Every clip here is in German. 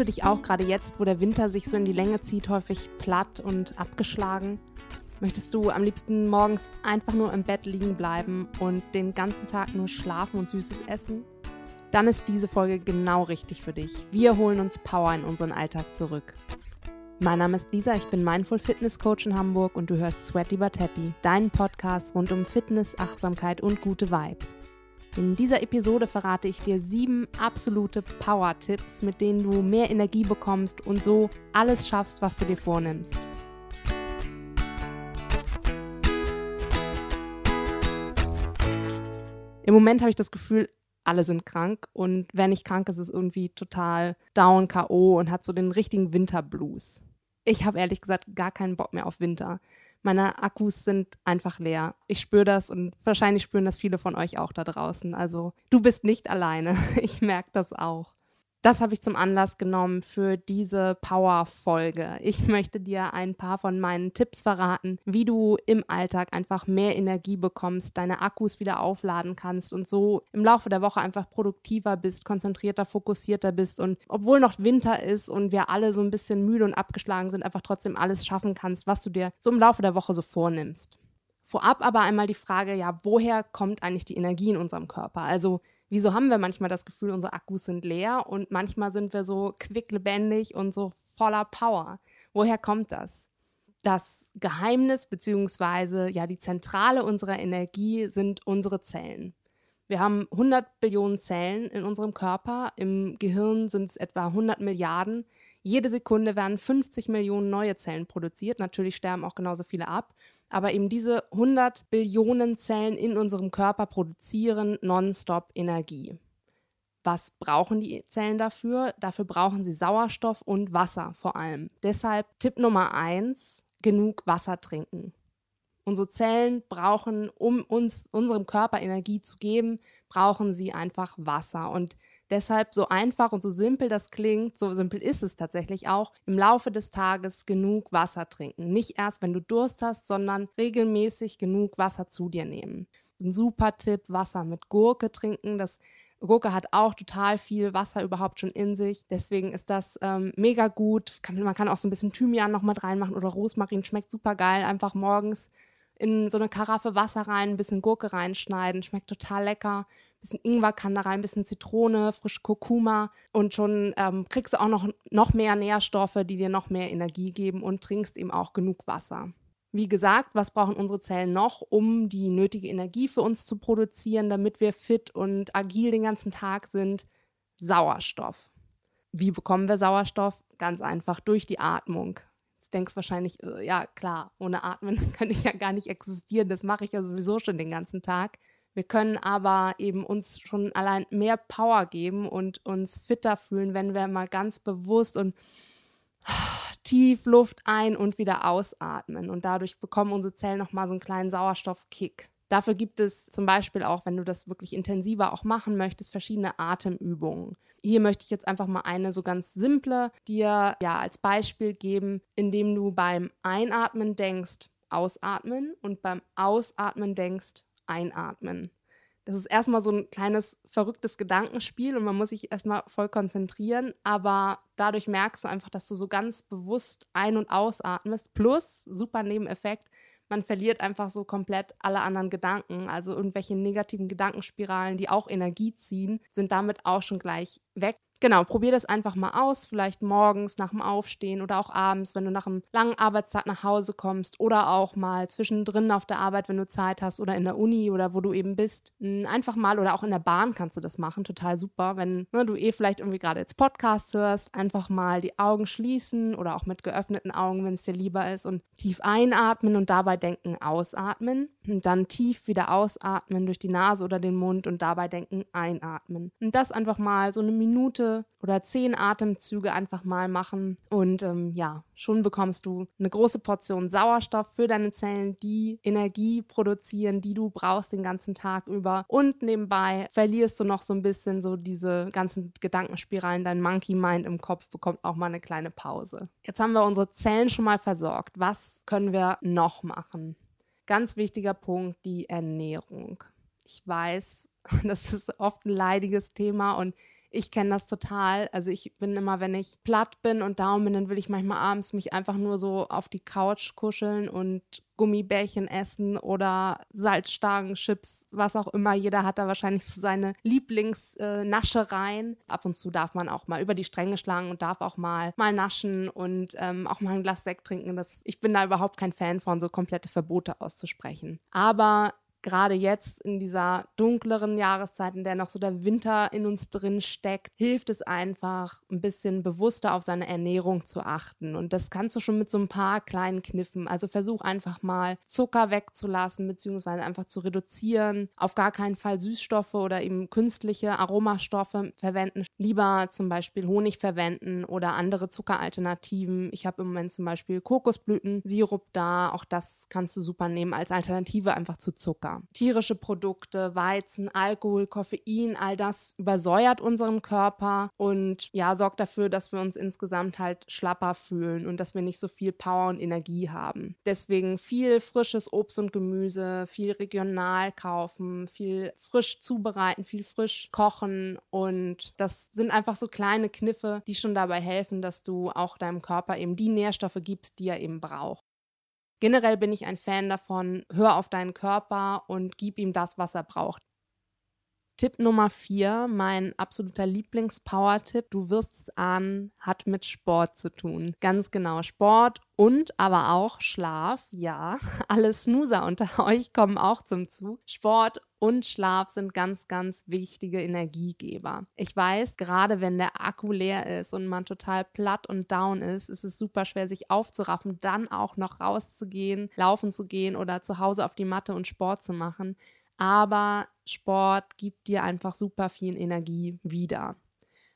Du dich auch gerade jetzt, wo der Winter sich so in die Länge zieht, häufig platt und abgeschlagen? Möchtest du am liebsten morgens einfach nur im Bett liegen bleiben und den ganzen Tag nur schlafen und Süßes essen? Dann ist diese Folge genau richtig für dich. Wir holen uns Power in unseren Alltag zurück. Mein Name ist Lisa, ich bin Mindful Fitness Coach in Hamburg und du hörst Sweaty But Happy, deinen Podcast rund um Fitness, Achtsamkeit und gute Vibes. In dieser Episode verrate ich dir sieben absolute Power-Tipps, mit denen du mehr Energie bekommst und so alles schaffst, was du dir vornimmst. Im Moment habe ich das Gefühl, alle sind krank und wer nicht krank ist, ist irgendwie total down, K.O. und hat so den richtigen Winterblues. Ich habe ehrlich gesagt gar keinen Bock mehr auf Winter meine Akkus sind einfach leer. Ich spüre das und wahrscheinlich spüren das viele von euch auch da draußen. Also du bist nicht alleine. Ich merke das auch das habe ich zum Anlass genommen für diese Power-Folge. Ich möchte dir ein paar von meinen Tipps verraten, wie du im Alltag einfach mehr Energie bekommst, deine Akkus wieder aufladen kannst und so im Laufe der Woche einfach produktiver bist, konzentrierter, fokussierter bist und obwohl noch Winter ist und wir alle so ein bisschen müde und abgeschlagen sind, einfach trotzdem alles schaffen kannst, was du dir so im Laufe der Woche so vornimmst. Vorab aber einmal die Frage, ja, woher kommt eigentlich die Energie in unserem Körper? Also wieso haben wir manchmal das Gefühl, unsere Akkus sind leer und manchmal sind wir so quicklebendig und so voller Power? Woher kommt das? Das Geheimnis beziehungsweise ja die Zentrale unserer Energie sind unsere Zellen. Wir haben 100 Billionen Zellen in unserem Körper. Im Gehirn sind es etwa 100 Milliarden. Jede Sekunde werden 50 Millionen neue Zellen produziert. Natürlich sterben auch genauso viele ab. Aber eben diese 100 Billionen Zellen in unserem Körper produzieren nonstop Energie. Was brauchen die Zellen dafür? Dafür brauchen sie Sauerstoff und Wasser vor allem. Deshalb Tipp Nummer eins, genug Wasser trinken. Unsere Zellen brauchen, um uns unserem Körper Energie zu geben, brauchen sie einfach Wasser. Und Deshalb so einfach und so simpel das klingt, so simpel ist es tatsächlich auch, im Laufe des Tages genug Wasser trinken. Nicht erst, wenn du Durst hast, sondern regelmäßig genug Wasser zu dir nehmen. Ein super Tipp, Wasser mit Gurke trinken. Das Gurke hat auch total viel Wasser überhaupt schon in sich. Deswegen ist das ähm, mega gut. Man kann auch so ein bisschen Thymian noch mit reinmachen oder Rosmarin. Schmeckt super geil. Einfach morgens in so eine Karaffe Wasser rein, ein bisschen Gurke reinschneiden. Schmeckt total lecker bisschen Ingwer kann da rein, ein bisschen Zitrone, frisch Kurkuma und schon ähm, kriegst du auch noch, noch mehr Nährstoffe, die dir noch mehr Energie geben und trinkst eben auch genug Wasser. Wie gesagt, was brauchen unsere Zellen noch, um die nötige Energie für uns zu produzieren, damit wir fit und agil den ganzen Tag sind? Sauerstoff. Wie bekommen wir Sauerstoff? Ganz einfach durch die Atmung. Jetzt denkst wahrscheinlich, äh, ja klar, ohne Atmen kann ich ja gar nicht existieren. Das mache ich ja sowieso schon den ganzen Tag. Wir können aber eben uns schon allein mehr Power geben und uns fitter fühlen, wenn wir mal ganz bewusst und tief Luft ein und wieder ausatmen. Und dadurch bekommen unsere Zellen nochmal so einen kleinen Sauerstoffkick. Dafür gibt es zum Beispiel auch, wenn du das wirklich intensiver auch machen möchtest, verschiedene Atemübungen. Hier möchte ich jetzt einfach mal eine so ganz simple dir ja als Beispiel geben, indem du beim Einatmen denkst, ausatmen und beim Ausatmen denkst, einatmen. Das ist erstmal so ein kleines verrücktes Gedankenspiel und man muss sich erstmal voll konzentrieren, aber dadurch merkst du einfach, dass du so ganz bewusst ein- und ausatmest. Plus, super Nebeneffekt, man verliert einfach so komplett alle anderen Gedanken. Also irgendwelche negativen Gedankenspiralen, die auch Energie ziehen, sind damit auch schon gleich weg genau, probier das einfach mal aus. Vielleicht morgens nach dem Aufstehen oder auch abends, wenn du nach einem langen Arbeitstag nach Hause kommst oder auch mal zwischendrin auf der Arbeit, wenn du Zeit hast oder in der Uni oder wo du eben bist. Hm, einfach mal oder auch in der Bahn kannst du das machen. Total super. Wenn ne, du eh vielleicht irgendwie gerade jetzt Podcasts hörst, einfach mal die Augen schließen oder auch mit geöffneten Augen, wenn es dir lieber ist und tief einatmen und dabei denken, ausatmen. Und dann tief wieder ausatmen durch die Nase oder den Mund und dabei denken, einatmen. Und das einfach mal so eine Minute oder zehn Atemzüge einfach mal machen. Und ähm, ja, schon bekommst du eine große Portion Sauerstoff für deine Zellen, die Energie produzieren, die du brauchst den ganzen Tag über. Und nebenbei verlierst du noch so ein bisschen so diese ganzen Gedankenspiralen. Dein Monkey Mind im Kopf bekommt auch mal eine kleine Pause. Jetzt haben wir unsere Zellen schon mal versorgt. Was können wir noch machen? Ganz wichtiger Punkt, die Ernährung. Ich weiß, das ist oft ein leidiges Thema und Ich kenne das total. Also ich bin immer, wenn ich platt bin und down bin, dann will ich manchmal abends mich einfach nur so auf die Couch kuscheln und Gummibärchen essen oder Salzstangen, Chips, was auch immer. Jeder hat da wahrscheinlich so seine Lieblingsnaschereien. Äh, Ab und zu darf man auch mal über die Stränge schlagen und darf auch mal mal naschen und ähm, auch mal ein Glas Sekt trinken. Das, ich bin da überhaupt kein Fan von, so komplette Verbote auszusprechen. Aber gerade jetzt in dieser dunkleren Jahreszeit, in der noch so der Winter in uns drin steckt, hilft es einfach, ein bisschen bewusster auf seine Ernährung zu achten. Und das kannst du schon mit so ein paar kleinen Kniffen. Also versuch einfach mal Zucker wegzulassen, beziehungsweise einfach zu reduzieren. Auf gar keinen Fall Süßstoffe oder eben künstliche Aromastoffe verwenden. Lieber zum Beispiel Honig verwenden oder andere Zuckeralternativen. Ich habe im Moment zum Beispiel Kokosblütensirup da. Auch das kannst du super nehmen als Alternative einfach zu Zucker. Zucker. Tierische Produkte, Weizen, Alkohol, Koffein, all das übersäuert unseren Körper und ja, sorgt dafür, dass wir uns insgesamt halt schlapper fühlen und dass wir nicht so viel Power und Energie haben. Deswegen viel frisches Obst und Gemüse, viel regional kaufen, viel frisch zubereiten, viel frisch kochen und das sind einfach so kleine Kniffe, die schon dabei helfen, dass du auch deinem Körper eben die Nährstoffe gibst, die er eben braucht. Generell bin ich ein Fan davon, hör auf deinen Körper und gib ihm das, was er braucht. Tipp Nummer vier, mein absoluter Lieblings-Power-Tipp, du wirst es ahnen, hat mit Sport zu tun. Ganz genau, Sport und aber auch Schlaf. Ja, alle Snoozer unter euch kommen auch zum Zug. Sport und Schlaf sind ganz, ganz wichtige Energiegeber. Ich weiß, gerade wenn der Akku leer ist und man total platt und down ist, ist es super schwer, sich aufzuraffen, dann auch noch rauszugehen, laufen zu gehen oder zu Hause auf die Matte und Sport zu machen aber Sport gibt dir einfach super viel Energie wieder.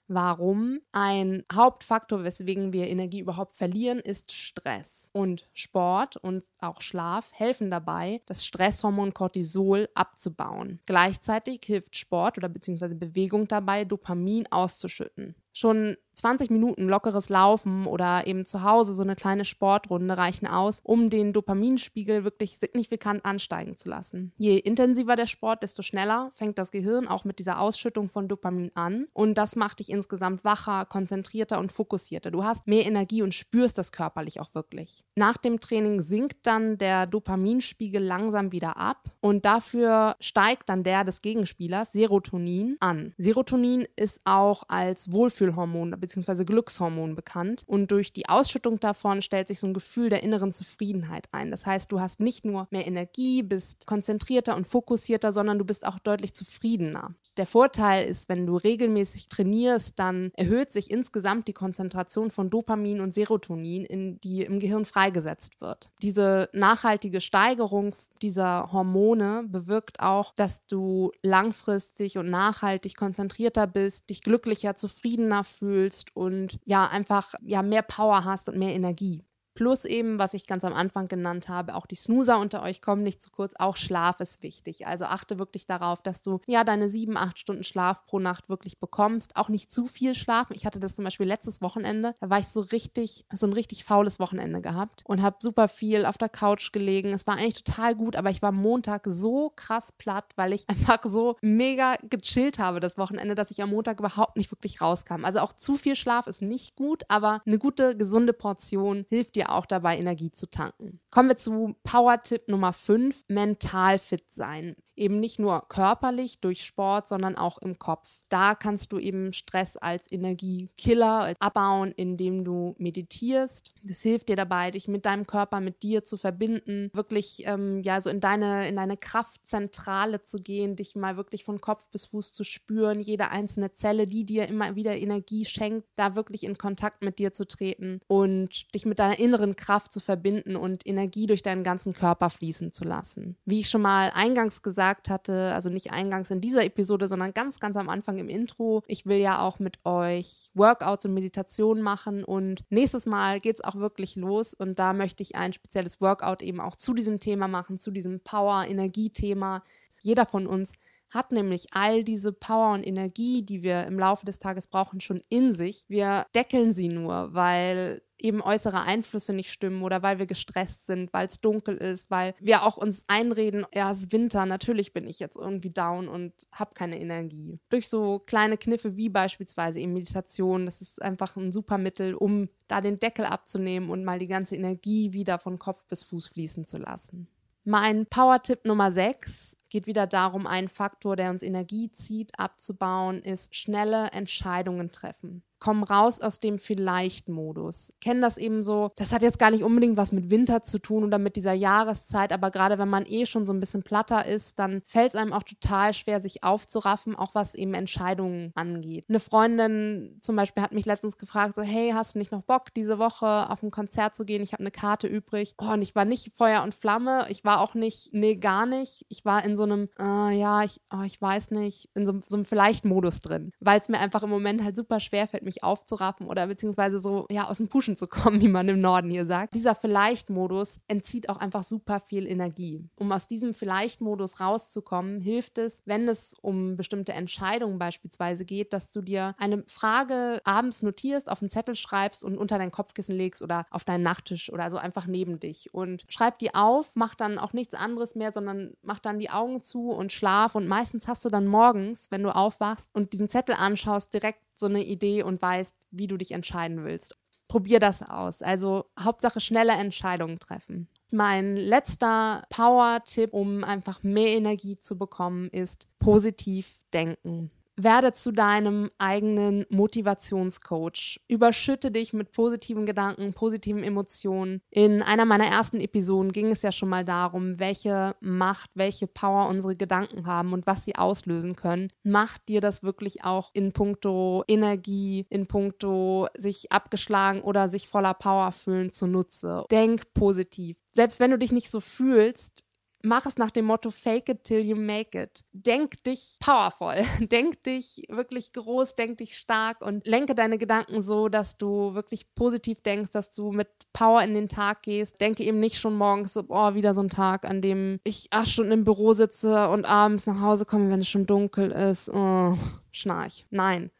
Warum? Ein Hauptfaktor, weswegen wir Energie überhaupt verlieren, ist Stress. Und Sport und auch Schlaf helfen dabei, das Stresshormon Cortisol abzubauen. Gleichzeitig hilft Sport oder beziehungsweise Bewegung dabei, Dopamin auszuschütten. Schon 20 Minuten lockeres Laufen oder eben zu Hause so eine kleine Sportrunde reichen aus, um den Dopaminspiegel wirklich signifikant ansteigen zu lassen. Je intensiver der Sport, desto schneller fängt das Gehirn auch mit dieser Ausschüttung von Dopamin an und das macht dich insgesamt wacher, konzentrierter und fokussierter. Du hast mehr Energie und spürst das körperlich auch wirklich. Nach dem Training sinkt dann der Dopaminspiegel langsam wieder ab und dafür steigt dann der des Gegenspielers Serotonin an. Serotonin ist auch als Wohlfühlhormon bzw. Glückshormon bekannt. Und durch die Ausschüttung davon stellt sich so ein Gefühl der inneren Zufriedenheit ein. Das heißt, du hast nicht nur mehr Energie, bist konzentrierter und fokussierter, sondern du bist auch deutlich zufriedener. Der Vorteil ist, wenn du regelmäßig trainierst, dann erhöht sich insgesamt die Konzentration von Dopamin und Serotonin, in, die im Gehirn freigesetzt wird. Diese nachhaltige Steigerung dieser Hormone bewirkt auch, dass du langfristig und nachhaltig konzentrierter bist, dich glücklicher, zufriedener fühlst und ja, einfach ja mehr Power hast und mehr Energie. Plus eben, was ich ganz am Anfang genannt habe, auch die Snoozer unter euch kommen nicht zu kurz, auch Schlaf ist wichtig. Also achte wirklich darauf, dass du ja deine sieben, acht Stunden Schlaf pro Nacht wirklich bekommst. Auch nicht zu viel schlafen. Ich hatte das zum Beispiel letztes Wochenende, da war ich so richtig, so ein richtig faules Wochenende gehabt und habe super viel auf der Couch gelegen. Es war eigentlich total gut, aber ich war Montag so krass platt, weil ich einfach so mega gechillt habe das Wochenende, dass ich am Montag überhaupt nicht wirklich rauskam. Also auch zu viel Schlaf ist nicht gut, aber eine gute, gesunde Portion hilft dir dir auch dabei, Energie zu tanken. Kommen wir zu Power-Tipp Nummer 5, mental fit sein eben nicht nur körperlich durch Sport, sondern auch im Kopf. Da kannst du eben Stress als Energiekiller abbauen, indem du meditierst. Das hilft dir dabei, dich mit deinem Körper, mit dir zu verbinden, wirklich ähm, ja so in deine in deine Kraftzentrale zu gehen, dich mal wirklich von Kopf bis Fuß zu spüren, jede einzelne Zelle, die dir immer wieder Energie schenkt, da wirklich in Kontakt mit dir zu treten und dich mit deiner inneren Kraft zu verbinden und Energie durch deinen ganzen Körper fließen zu lassen. Wie ich schon mal eingangs gesagt gesagt hatte, also nicht eingangs in dieser Episode, sondern ganz, ganz am Anfang im Intro. Ich will ja auch mit euch Workouts und Meditationen machen und nächstes Mal geht es auch wirklich los und da möchte ich ein spezielles Workout eben auch zu diesem Thema machen, zu diesem Power-Energie-Thema. Jeder von uns hat nämlich all diese Power und Energie, die wir im Laufe des Tages brauchen, schon in sich. Wir deckeln sie nur, weil eben äußere Einflüsse nicht stimmen oder weil wir gestresst sind, weil es dunkel ist, weil wir auch uns einreden, ja, es ist Winter, natürlich bin ich jetzt irgendwie down und habe keine Energie. Durch so kleine Kniffe wie beispielsweise eben Meditation, das ist einfach ein super Mittel, um da den Deckel abzunehmen und mal die ganze Energie wieder von Kopf bis Fuß fließen zu lassen. Mein Power-Tipp Nummer 6 geht wieder darum, einen Faktor, der uns Energie zieht, abzubauen, ist schnelle Entscheidungen treffen kommen raus aus dem Vielleicht-Modus. Kennen das eben so, das hat jetzt gar nicht unbedingt was mit Winter zu tun oder mit dieser Jahreszeit, aber gerade wenn man eh schon so ein bisschen platter ist, dann fällt es einem auch total schwer, sich aufzuraffen, auch was eben Entscheidungen angeht. Eine Freundin zum Beispiel hat mich letztens gefragt, so, hey, hast du nicht noch Bock, diese Woche auf ein Konzert zu gehen? Ich habe eine Karte übrig. Oh, und ich war nicht Feuer und Flamme. Ich war auch nicht, nee, gar nicht. Ich war in so einem, äh, ja, ich, oh, ich weiß nicht, in so, so einem Vielleicht-Modus drin, weil es mir einfach im Moment halt super schwer fällt, mich aufzuraffen oder beziehungsweise so ja aus dem Pushen zu kommen, wie man im Norden hier sagt. Dieser Vielleicht-Modus entzieht auch einfach super viel Energie. Um aus diesem Vielleicht-Modus rauszukommen, hilft es, wenn es um bestimmte Entscheidungen beispielsweise geht, dass du dir eine Frage abends notierst, auf einen Zettel schreibst und unter dein Kopfkissen legst oder auf deinen Nachttisch oder so einfach neben dich und schreib die auf, mach dann auch nichts anderes mehr, sondern mach dann die Augen zu und schlaf und meistens hast du dann morgens, wenn du aufwachst und diesen Zettel anschaust, direkt so eine Idee und weißt, wie du dich entscheiden willst. Probier das aus. Also Hauptsache schnelle Entscheidungen treffen. Mein letzter Power-Tipp, um einfach mehr Energie zu bekommen, ist positiv denken. Werde zu deinem eigenen Motivationscoach. Überschütte dich mit positiven Gedanken, positiven Emotionen. In einer meiner ersten Episoden ging es ja schon mal darum, welche Macht, welche Power unsere Gedanken haben und was sie auslösen können. Macht dir das wirklich auch in puncto Energie, in puncto sich abgeschlagen oder sich voller Power fühlen zunutze. Denk positiv. Selbst wenn du dich nicht so fühlst, mach es nach dem Motto Fake it till you make it. Denk dich powerful, denk dich wirklich groß, denk dich stark und lenke deine Gedanken so, dass du wirklich positiv denkst, dass du mit Power in den Tag gehst. Denke eben nicht schon morgens oh, wieder so ein Tag, an dem ich acht Stunden im Büro sitze und abends nach Hause komme, wenn es schon dunkel ist. Oh, schnarch. Nein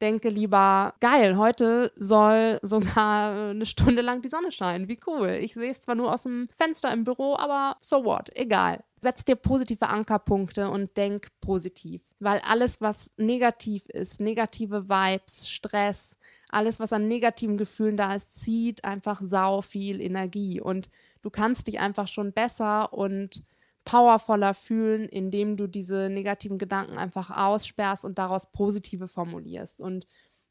denke lieber, geil, heute soll sogar eine Stunde lang die Sonne scheinen. Wie cool. Ich sehe es zwar nur aus dem Fenster im Büro, aber so what? Egal. Setz dir positive Ankerpunkte und denk positiv. Weil alles, was negativ ist, negative Vibes, Stress, alles, was an negativen Gefühlen da ist, zieht einfach sau viel Energie. Und du kannst dich einfach schon besser und powervoller fühlen, indem du diese negativen Gedanken einfach aussperrst und daraus positive formulierst. Und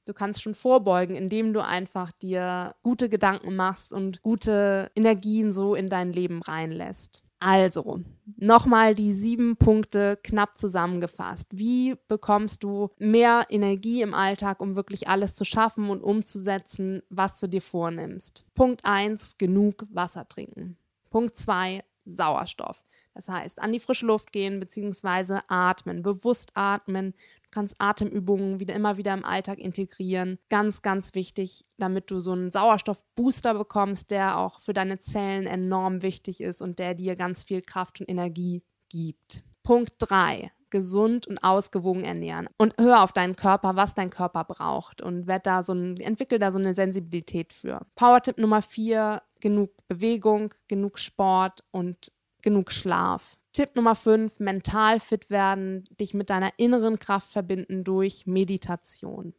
du kannst schon vorbeugen, indem du einfach dir gute Gedanken machst und gute Energien so in dein Leben reinlässt. Also, nochmal die sieben Punkte knapp zusammengefasst. Wie bekommst du mehr Energie im Alltag, um wirklich alles zu schaffen und umzusetzen, was du dir vornimmst? Punkt 1, genug Wasser trinken. Punkt 2, Sauerstoff. Das heißt, an die frische Luft gehen bzw. atmen, bewusst atmen. Du kannst Atemübungen wieder immer wieder im Alltag integrieren. Ganz, ganz wichtig, damit du so einen Sauerstoffbooster bekommst, der auch für deine Zellen enorm wichtig ist und der dir ganz viel Kraft und Energie gibt. Punkt 3 gesund und ausgewogen ernähren und hör auf deinen Körper, was dein Körper braucht und werd da so ein, entwickel da so eine Sensibilität für. Power-Tipp Nummer 4, genug Bewegung, genug Sport und genug Schlaf. Tipp Nummer 5, mental fit werden, dich mit deiner inneren Kraft verbinden durch Meditation.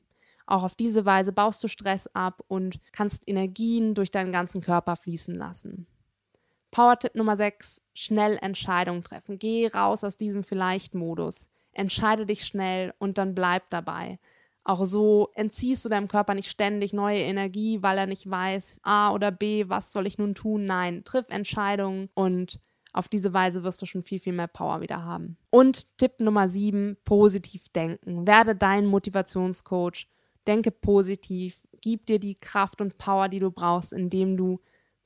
Auch auf diese Weise baust du Stress ab und kannst Energien durch deinen ganzen Körper fließen lassen. Power-Tipp Nummer 6, schnell Entscheidungen treffen. Geh raus aus diesem Vielleicht-Modus. Entscheide dich schnell und dann bleib dabei. Auch so entziehst du deinem Körper nicht ständig neue Energie, weil er nicht weiß, A oder B, was soll ich nun tun? Nein, triff Entscheidungen und auf diese Weise wirst du schon viel, viel mehr Power wieder haben. Und Tipp Nummer sieben, positiv denken. Werde dein Motivationscoach. Denke positiv. Gib dir die Kraft und Power, die du brauchst, indem du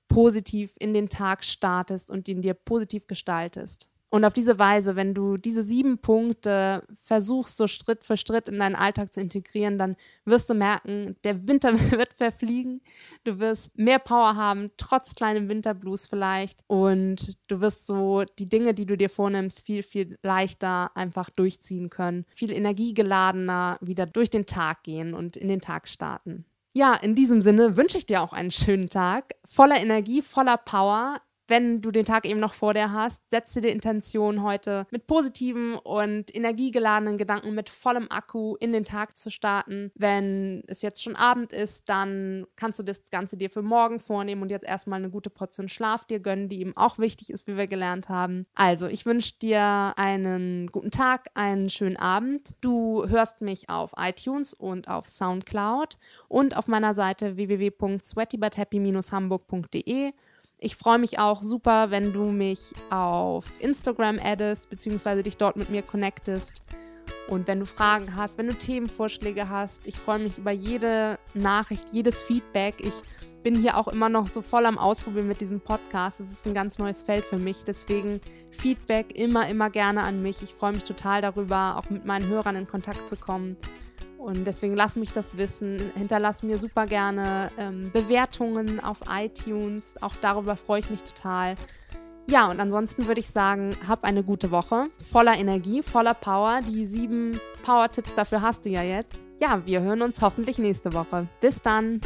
positiv in den Tag startest und ihn dir positiv gestaltest. Und auf diese Weise, wenn du diese sieben Punkte versuchst, so Schritt für Schritt in deinen Alltag zu integrieren, dann wirst du merken, der Winter wird verfliegen. Du wirst mehr Power haben, trotz kleinem Winterblues vielleicht. Und du wirst so die Dinge, die du dir vornimmst, viel, viel leichter einfach durchziehen können. Viel energiegeladener wieder durch den Tag gehen und in den Tag starten. Ja, in diesem Sinne wünsche ich dir auch einen schönen Tag, voller Energie, voller Power wenn du den Tag eben noch vor dir hast, setze dir Intention heute mit positiven und energiegeladenen Gedanken mit vollem Akku in den Tag zu starten. Wenn es jetzt schon Abend ist, dann kannst du das Ganze dir für morgen vornehmen und jetzt erstmal eine gute Portion Schlaf dir gönnen, die eben auch wichtig ist, wie wir gelernt haben. Also, ich wünsche dir einen guten Tag, einen schönen Abend. Du hörst mich auf iTunes und auf Soundcloud und auf meiner Seite www.sweatybuthappy-hamburg.de ich freue mich auch super, wenn du mich auf Instagram addest, beziehungsweise dich dort mit mir connectest. Und wenn du Fragen hast, wenn du Themenvorschläge hast, ich freue mich über jede Nachricht, jedes Feedback. Ich bin hier auch immer noch so voll am Ausprobieren mit diesem Podcast. Es ist ein ganz neues Feld für mich. Deswegen Feedback immer, immer gerne an mich. Ich freue mich total darüber, auch mit meinen Hörern in Kontakt zu kommen. Und deswegen lass mich das wissen. Hinterlass mir super gerne ähm, Bewertungen auf iTunes. Auch darüber freue ich mich total. Ja, und ansonsten würde ich sagen, hab eine gute Woche. Voller Energie, voller Power. Die sieben Power-Tipps dafür hast du ja jetzt. Ja, wir hören uns hoffentlich nächste Woche. Bis dann.